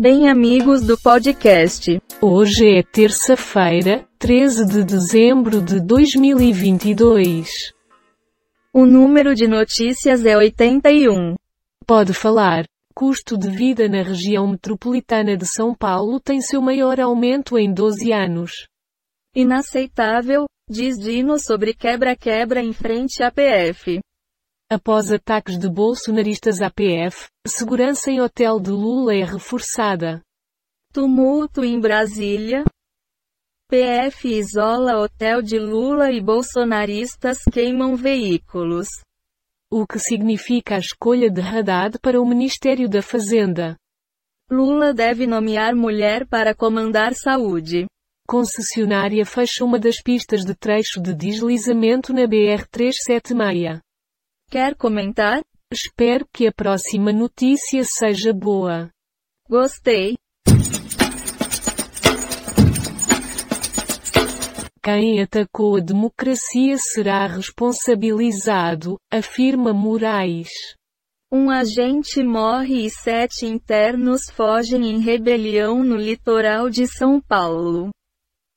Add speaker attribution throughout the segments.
Speaker 1: Bem, amigos do podcast.
Speaker 2: Hoje é terça-feira, 13 de dezembro de 2022.
Speaker 1: O número de notícias é 81.
Speaker 2: Pode falar. Custo de vida na região metropolitana de São Paulo tem seu maior aumento em 12 anos.
Speaker 1: Inaceitável, diz Dino sobre quebra-quebra em frente à PF.
Speaker 2: Após ataques de bolsonaristas à PF, segurança em hotel de Lula é reforçada.
Speaker 1: Tumulto em Brasília. PF isola hotel de Lula e bolsonaristas queimam veículos.
Speaker 2: O que significa a escolha de Haddad para o Ministério da Fazenda.
Speaker 1: Lula deve nomear mulher para comandar saúde.
Speaker 2: Concessionária fecha uma das pistas de trecho de deslizamento na BR-376.
Speaker 1: Quer comentar?
Speaker 2: Espero que a próxima notícia seja boa.
Speaker 1: Gostei.
Speaker 2: Quem atacou a democracia será responsabilizado, afirma Moraes.
Speaker 1: Um agente morre e sete internos fogem em rebelião no litoral de São Paulo.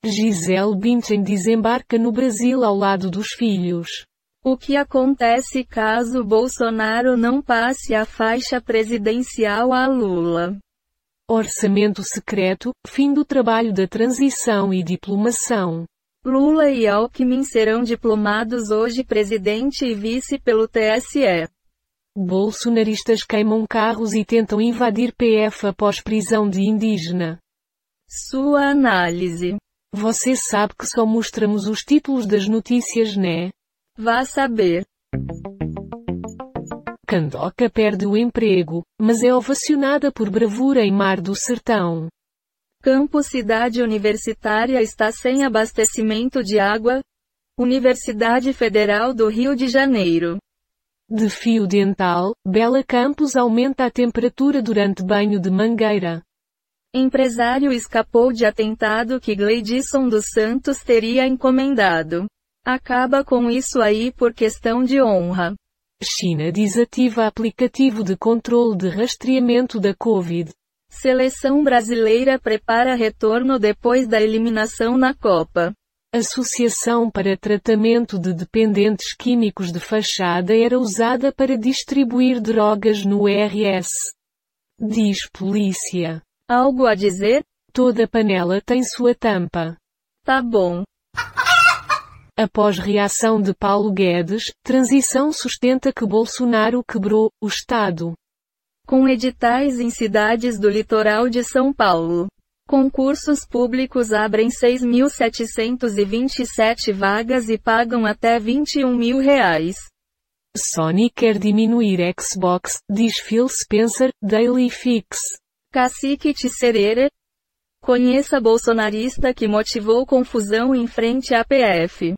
Speaker 2: Gisele Bündchen desembarca no Brasil ao lado dos filhos.
Speaker 1: O que acontece caso Bolsonaro não passe a faixa presidencial a Lula?
Speaker 2: Orçamento secreto, fim do trabalho da transição e diplomação.
Speaker 1: Lula e Alckmin serão diplomados hoje presidente e vice pelo TSE.
Speaker 2: Bolsonaristas queimam carros e tentam invadir PF após prisão de indígena.
Speaker 1: Sua análise.
Speaker 2: Você sabe que só mostramos os títulos das notícias, né?
Speaker 1: Vá saber.
Speaker 2: Candoca perde o emprego, mas é ovacionada por bravura em Mar do Sertão.
Speaker 1: Campus Cidade Universitária está sem abastecimento de água. Universidade Federal do Rio de Janeiro.
Speaker 2: De fio dental, Bela Campos aumenta a temperatura durante banho de mangueira.
Speaker 1: Empresário escapou de atentado que Gleidson dos Santos teria encomendado. Acaba com isso aí por questão de honra.
Speaker 2: China desativa aplicativo de controle de rastreamento da Covid.
Speaker 1: Seleção brasileira prepara retorno depois da eliminação na Copa.
Speaker 2: Associação para Tratamento de Dependentes Químicos de Fachada era usada para distribuir drogas no RS. Diz polícia.
Speaker 1: Algo a dizer?
Speaker 2: Toda panela tem sua tampa.
Speaker 1: Tá bom.
Speaker 2: Após reação de Paulo Guedes, transição sustenta que Bolsonaro quebrou o Estado
Speaker 1: com editais em cidades do litoral de São Paulo. Concursos públicos abrem 6.727 vagas e pagam até 21 mil reais.
Speaker 2: Sony quer diminuir Xbox, diz Phil Spencer, Daily Fix.
Speaker 1: Cacique Tisserere. Conheça bolsonarista que motivou confusão em frente à PF.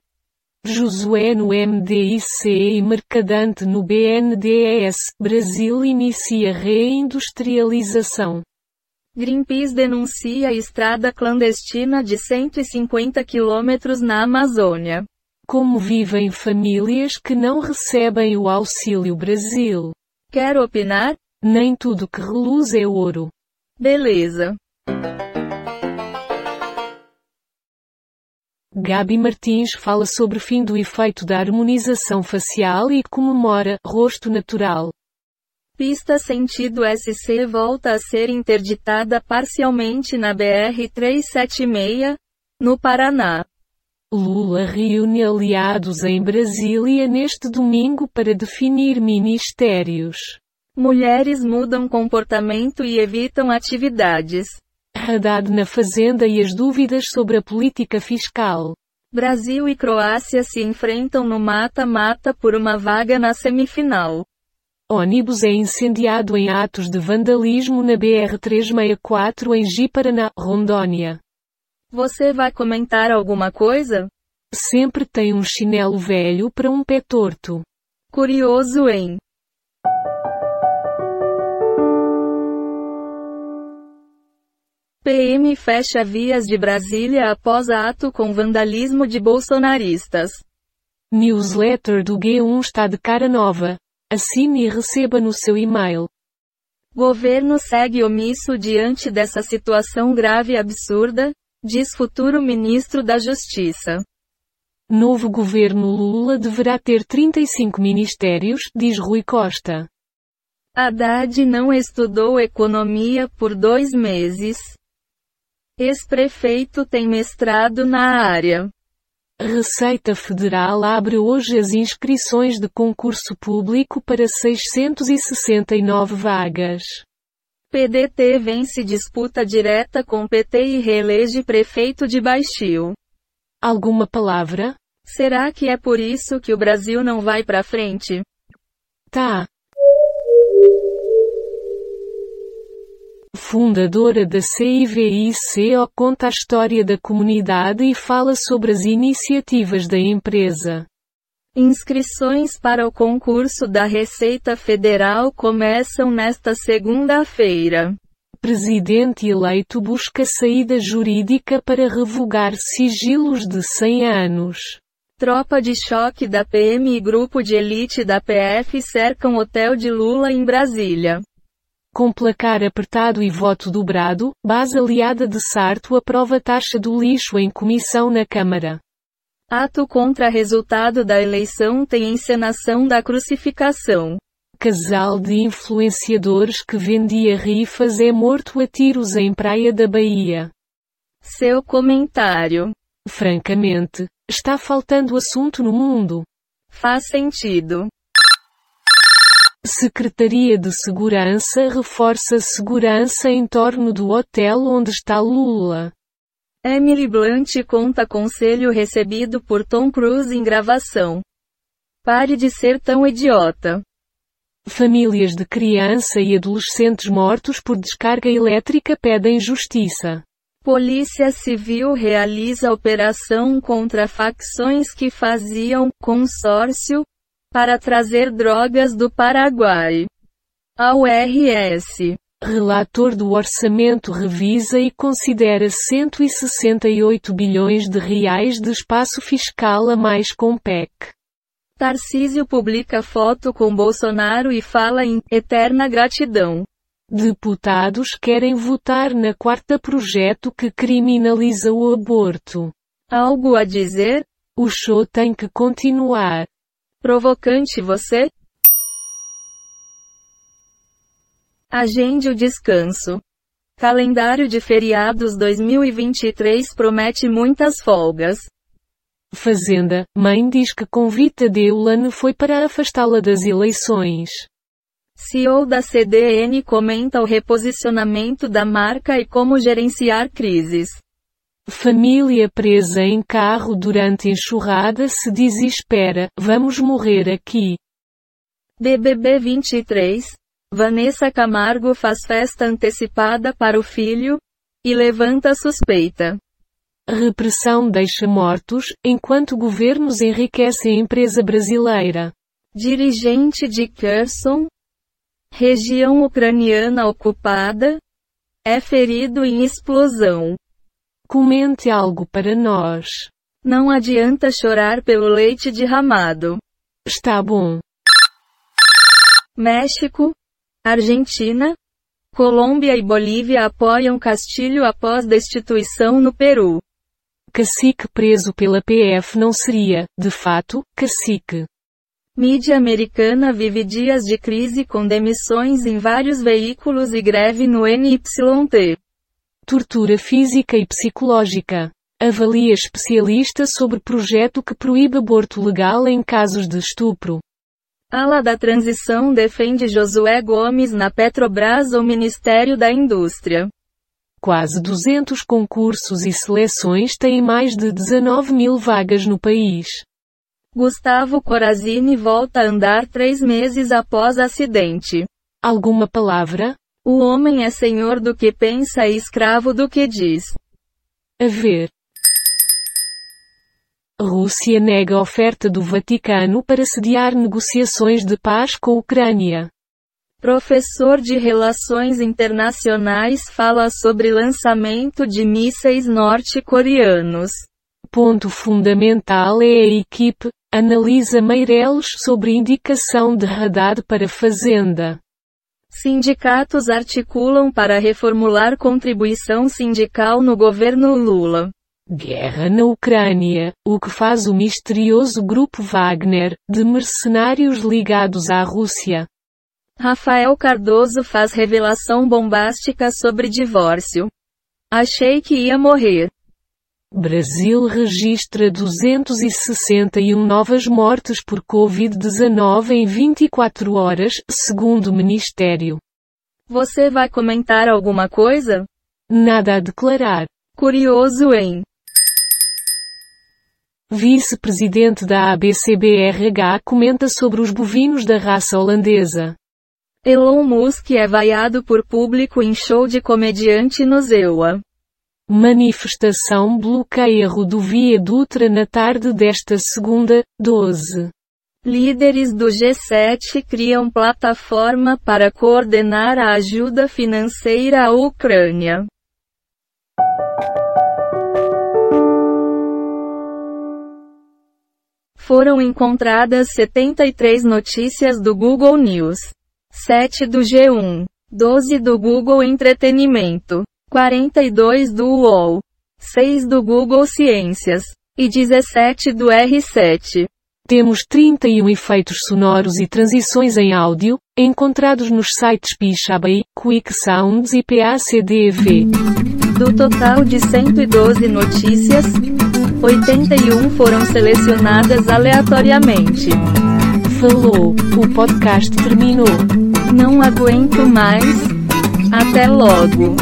Speaker 2: Josué no MDIC e Mercadante no BNDES, Brasil inicia reindustrialização.
Speaker 1: Greenpeace denuncia estrada clandestina de 150 quilômetros na Amazônia.
Speaker 2: Como vivem famílias que não recebem o Auxílio Brasil?
Speaker 1: Quer opinar?
Speaker 2: Nem tudo que reluz é ouro.
Speaker 1: Beleza.
Speaker 2: Gabi Martins fala sobre fim do efeito da harmonização facial e comemora rosto natural.
Speaker 1: Pista sentido SC volta a ser interditada parcialmente na BR-376, no Paraná.
Speaker 2: Lula reúne aliados em Brasília neste domingo para definir ministérios.
Speaker 1: Mulheres mudam comportamento e evitam atividades.
Speaker 2: Haddad na Fazenda e as dúvidas sobre a política fiscal.
Speaker 1: Brasil e Croácia se enfrentam no mata-mata por uma vaga na semifinal.
Speaker 2: Ônibus é incendiado em atos de vandalismo na BR-364 em Ji-Paraná, Rondônia.
Speaker 1: Você vai comentar alguma coisa?
Speaker 2: Sempre tem um chinelo velho para um pé torto.
Speaker 1: Curioso, hein? PM fecha vias de Brasília após ato com vandalismo de bolsonaristas.
Speaker 2: Newsletter do G1 está de cara nova. Assine e receba no seu e-mail.
Speaker 1: Governo segue omisso diante dessa situação grave e absurda, diz futuro ministro da Justiça.
Speaker 2: Novo governo Lula deverá ter 35 ministérios, diz Rui Costa.
Speaker 1: Haddad não estudou economia por dois meses. Ex-prefeito tem mestrado na área.
Speaker 2: Receita Federal abre hoje as inscrições de concurso público para 669 vagas.
Speaker 1: PDT vence disputa direta com PT e reelege prefeito de Baixio.
Speaker 2: Alguma palavra?
Speaker 1: Será que é por isso que o Brasil não vai pra frente?
Speaker 2: Tá. Fundadora da CIVICO conta a história da comunidade e fala sobre as iniciativas da empresa.
Speaker 1: Inscrições para o concurso da Receita Federal começam nesta segunda-feira.
Speaker 2: Presidente eleito busca saída jurídica para revogar sigilos de 100 anos.
Speaker 1: Tropa de choque da PM e grupo de elite da PF cercam hotel de Lula em Brasília.
Speaker 2: Com placar apertado e voto dobrado, base aliada de Sarto aprova taxa do lixo em comissão na Câmara.
Speaker 1: Ato contra resultado da eleição tem encenação da crucificação.
Speaker 2: Casal de influenciadores que vendia rifas é morto a tiros em Praia da Bahia.
Speaker 1: Seu comentário.
Speaker 2: Francamente, está faltando assunto no mundo.
Speaker 1: Faz sentido.
Speaker 2: Secretaria de Segurança reforça segurança em torno do hotel onde está Lula.
Speaker 1: Emily Blunt conta conselho recebido por Tom Cruise em gravação. Pare de ser tão idiota.
Speaker 2: Famílias de criança e adolescentes mortos por descarga elétrica pedem justiça.
Speaker 1: Polícia Civil realiza operação contra facções que faziam consórcio para trazer drogas do Paraguai. A URS.
Speaker 2: Relator do orçamento revisa e considera 168 bilhões de reais de espaço fiscal a mais com PEC.
Speaker 1: Tarcísio publica foto com Bolsonaro e fala em eterna gratidão.
Speaker 2: Deputados querem votar na quarta projeto que criminaliza o aborto.
Speaker 1: Algo a dizer?
Speaker 2: O show tem que continuar.
Speaker 1: Provocante você? Agende o descanso. Calendário de feriados 2023 promete muitas folgas.
Speaker 2: Fazenda, mãe diz que convite de Eulane foi para afastá-la das eleições.
Speaker 1: CEO da CDN comenta o reposicionamento da marca e como gerenciar crises.
Speaker 2: Família presa em carro durante enxurrada se desespera, vamos morrer aqui.
Speaker 1: BBB 23. Vanessa Camargo faz festa antecipada para o filho e levanta suspeita.
Speaker 2: Repressão deixa mortos, enquanto governos enriquecem a empresa brasileira.
Speaker 1: Dirigente de Kherson, região ucraniana ocupada, é ferido em explosão.
Speaker 2: Comente algo para nós.
Speaker 1: Não adianta chorar pelo leite derramado.
Speaker 2: Está bom.
Speaker 1: México, Argentina, Colômbia e Bolívia apoiam Castilho após destituição no Peru.
Speaker 2: Cacique preso pela PF não seria, de fato, cacique.
Speaker 1: Mídia americana vive dias de crise com demissões em vários veículos e greve no NYT.
Speaker 2: Tortura física e psicológica. Avalia especialista sobre projeto que proíbe aborto legal em casos de estupro.
Speaker 1: Ala da transição defende Josué Gomes na Petrobras ou Ministério da Indústria.
Speaker 2: Quase 200 concursos e seleções têm mais de 19 mil vagas no país.
Speaker 1: Gustavo Corazini volta a andar três meses após acidente.
Speaker 2: Alguma palavra?
Speaker 1: O homem é senhor do que pensa e escravo do que diz.
Speaker 2: A ver. Rússia nega oferta do Vaticano para sediar negociações de paz com a Ucrânia.
Speaker 1: Professor de Relações Internacionais fala sobre lançamento de mísseis norte-coreanos.
Speaker 2: Ponto fundamental é a equipe, analisa Meireles sobre indicação de radar para Fazenda.
Speaker 1: Sindicatos articulam para reformular contribuição sindical no governo Lula.
Speaker 2: Guerra na Ucrânia, o que faz o misterioso grupo Wagner, de mercenários ligados à Rússia.
Speaker 1: Rafael Cardoso faz revelação bombástica sobre divórcio. Achei que ia morrer.
Speaker 2: Brasil registra 261 novas mortes por Covid-19 em 24 horas, segundo o Ministério.
Speaker 1: Você vai comentar alguma coisa?
Speaker 2: Nada a declarar.
Speaker 1: Curioso, hein?
Speaker 2: Vice-presidente da ABCBRH comenta sobre os bovinos da raça holandesa.
Speaker 1: Elon Musk é vaiado por público em show de comediante no Zewa.
Speaker 2: Manifestação bloqueia rodovia Dutra na tarde desta segunda, 12.
Speaker 1: Líderes do G7 criam plataforma para coordenar a ajuda financeira à Ucrânia. Foram encontradas 73 notícias do Google News, 7 do G1, 12 do Google Entretenimento. 42 do UOL, 6 do Google Ciências e 17 do R7.
Speaker 2: Temos 31 efeitos sonoros e transições em áudio, encontrados nos sites Pixabay, Quick Sounds e PACDV.
Speaker 1: Do total de 112 notícias, 81 foram selecionadas aleatoriamente.
Speaker 2: Falou, o podcast terminou.
Speaker 1: Não aguento mais. Até logo.